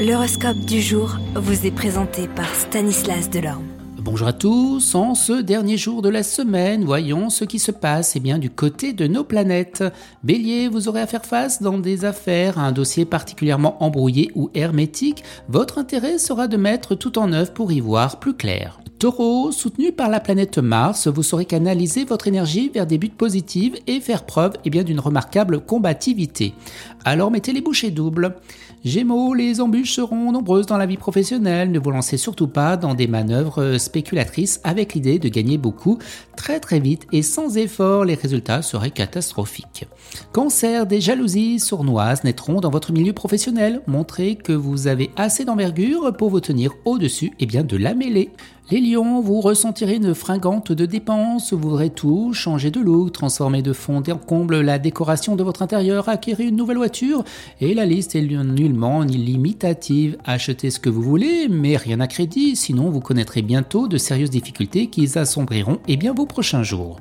L'horoscope du jour vous est présenté par Stanislas Delorme. Bonjour à tous, en ce dernier jour de la semaine, voyons ce qui se passe eh bien, du côté de nos planètes. Bélier, vous aurez à faire face dans des affaires à un dossier particulièrement embrouillé ou hermétique. Votre intérêt sera de mettre tout en œuvre pour y voir plus clair. Taureau, soutenu par la planète Mars, vous saurez canaliser votre énergie vers des buts positifs et faire preuve eh d'une remarquable combativité. Alors mettez les bouchées doubles. Gémeaux, les embûches seront nombreuses dans la vie professionnelle. Ne vous lancez surtout pas dans des manœuvres spéculatrices avec l'idée de gagner beaucoup très très vite et sans effort, les résultats seraient catastrophiques. Cancer, des jalousies sournoises naîtront dans votre milieu professionnel. Montrez que vous avez assez d'envergure pour vous tenir au-dessus et eh bien de la mêlée. Les lions, vous ressentirez une fringante de dépenses, vous voudrez tout, changer de look, transformer de fond en comble la décoration de votre intérieur, acquérir une nouvelle voiture, et la liste est nullement limitative. Achetez ce que vous voulez, mais rien à crédit, sinon vous connaîtrez bientôt de sérieuses difficultés qui assombriront et eh bien, vos prochains jours.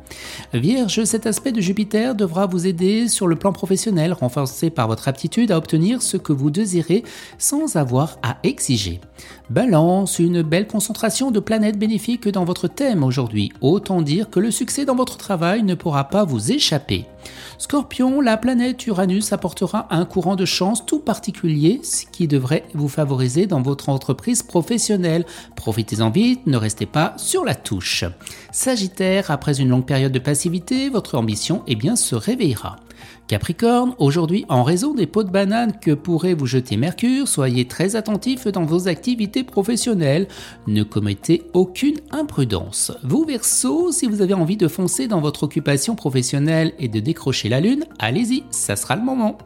Vierge, cet aspect de Jupiter devra vous aider sur le plan professionnel, renforcé par votre aptitude à obtenir ce que vous désirez sans avoir à exiger. Balance, une belle concentration de planètes bénéfiques dans votre thème aujourd'hui. Autant dire que le succès dans votre travail ne pourra pas vous échapper. Scorpion, la planète Uranus apportera un courant de chance tout particulier, ce qui devrait vous favoriser dans votre entreprise professionnelle. Profitez-en vite, ne restez pas sur la touche. Sagittaire, après une longue période de passivité, votre ambition eh bien, se réveillera. Capricorne, aujourd'hui, en raison des pots de banane que pourrait vous jeter Mercure, soyez très attentif dans vos activités professionnelles. Ne commettez aucune imprudence. Vous, Verseau, si vous avez envie de foncer dans votre occupation professionnelle et de décrocher la lune, allez-y, ça sera le moment.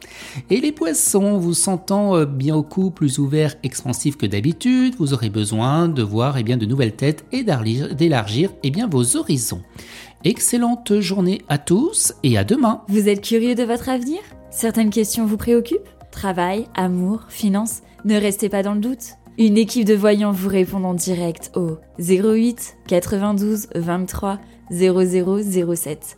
Et les poissons, vous sentant euh, bien au coup plus ouvert, expansif que d'habitude, vous aurez besoin de voir eh bien, de nouvelles têtes et d'élargir eh bien, vos horizons. Excellente journée à tous et à demain. Vous êtes curieux de votre avenir? Certaines questions vous préoccupent? Travail, amour, finances Ne restez pas dans le doute. Une équipe de voyants vous répond en direct au 08 92 23 0007.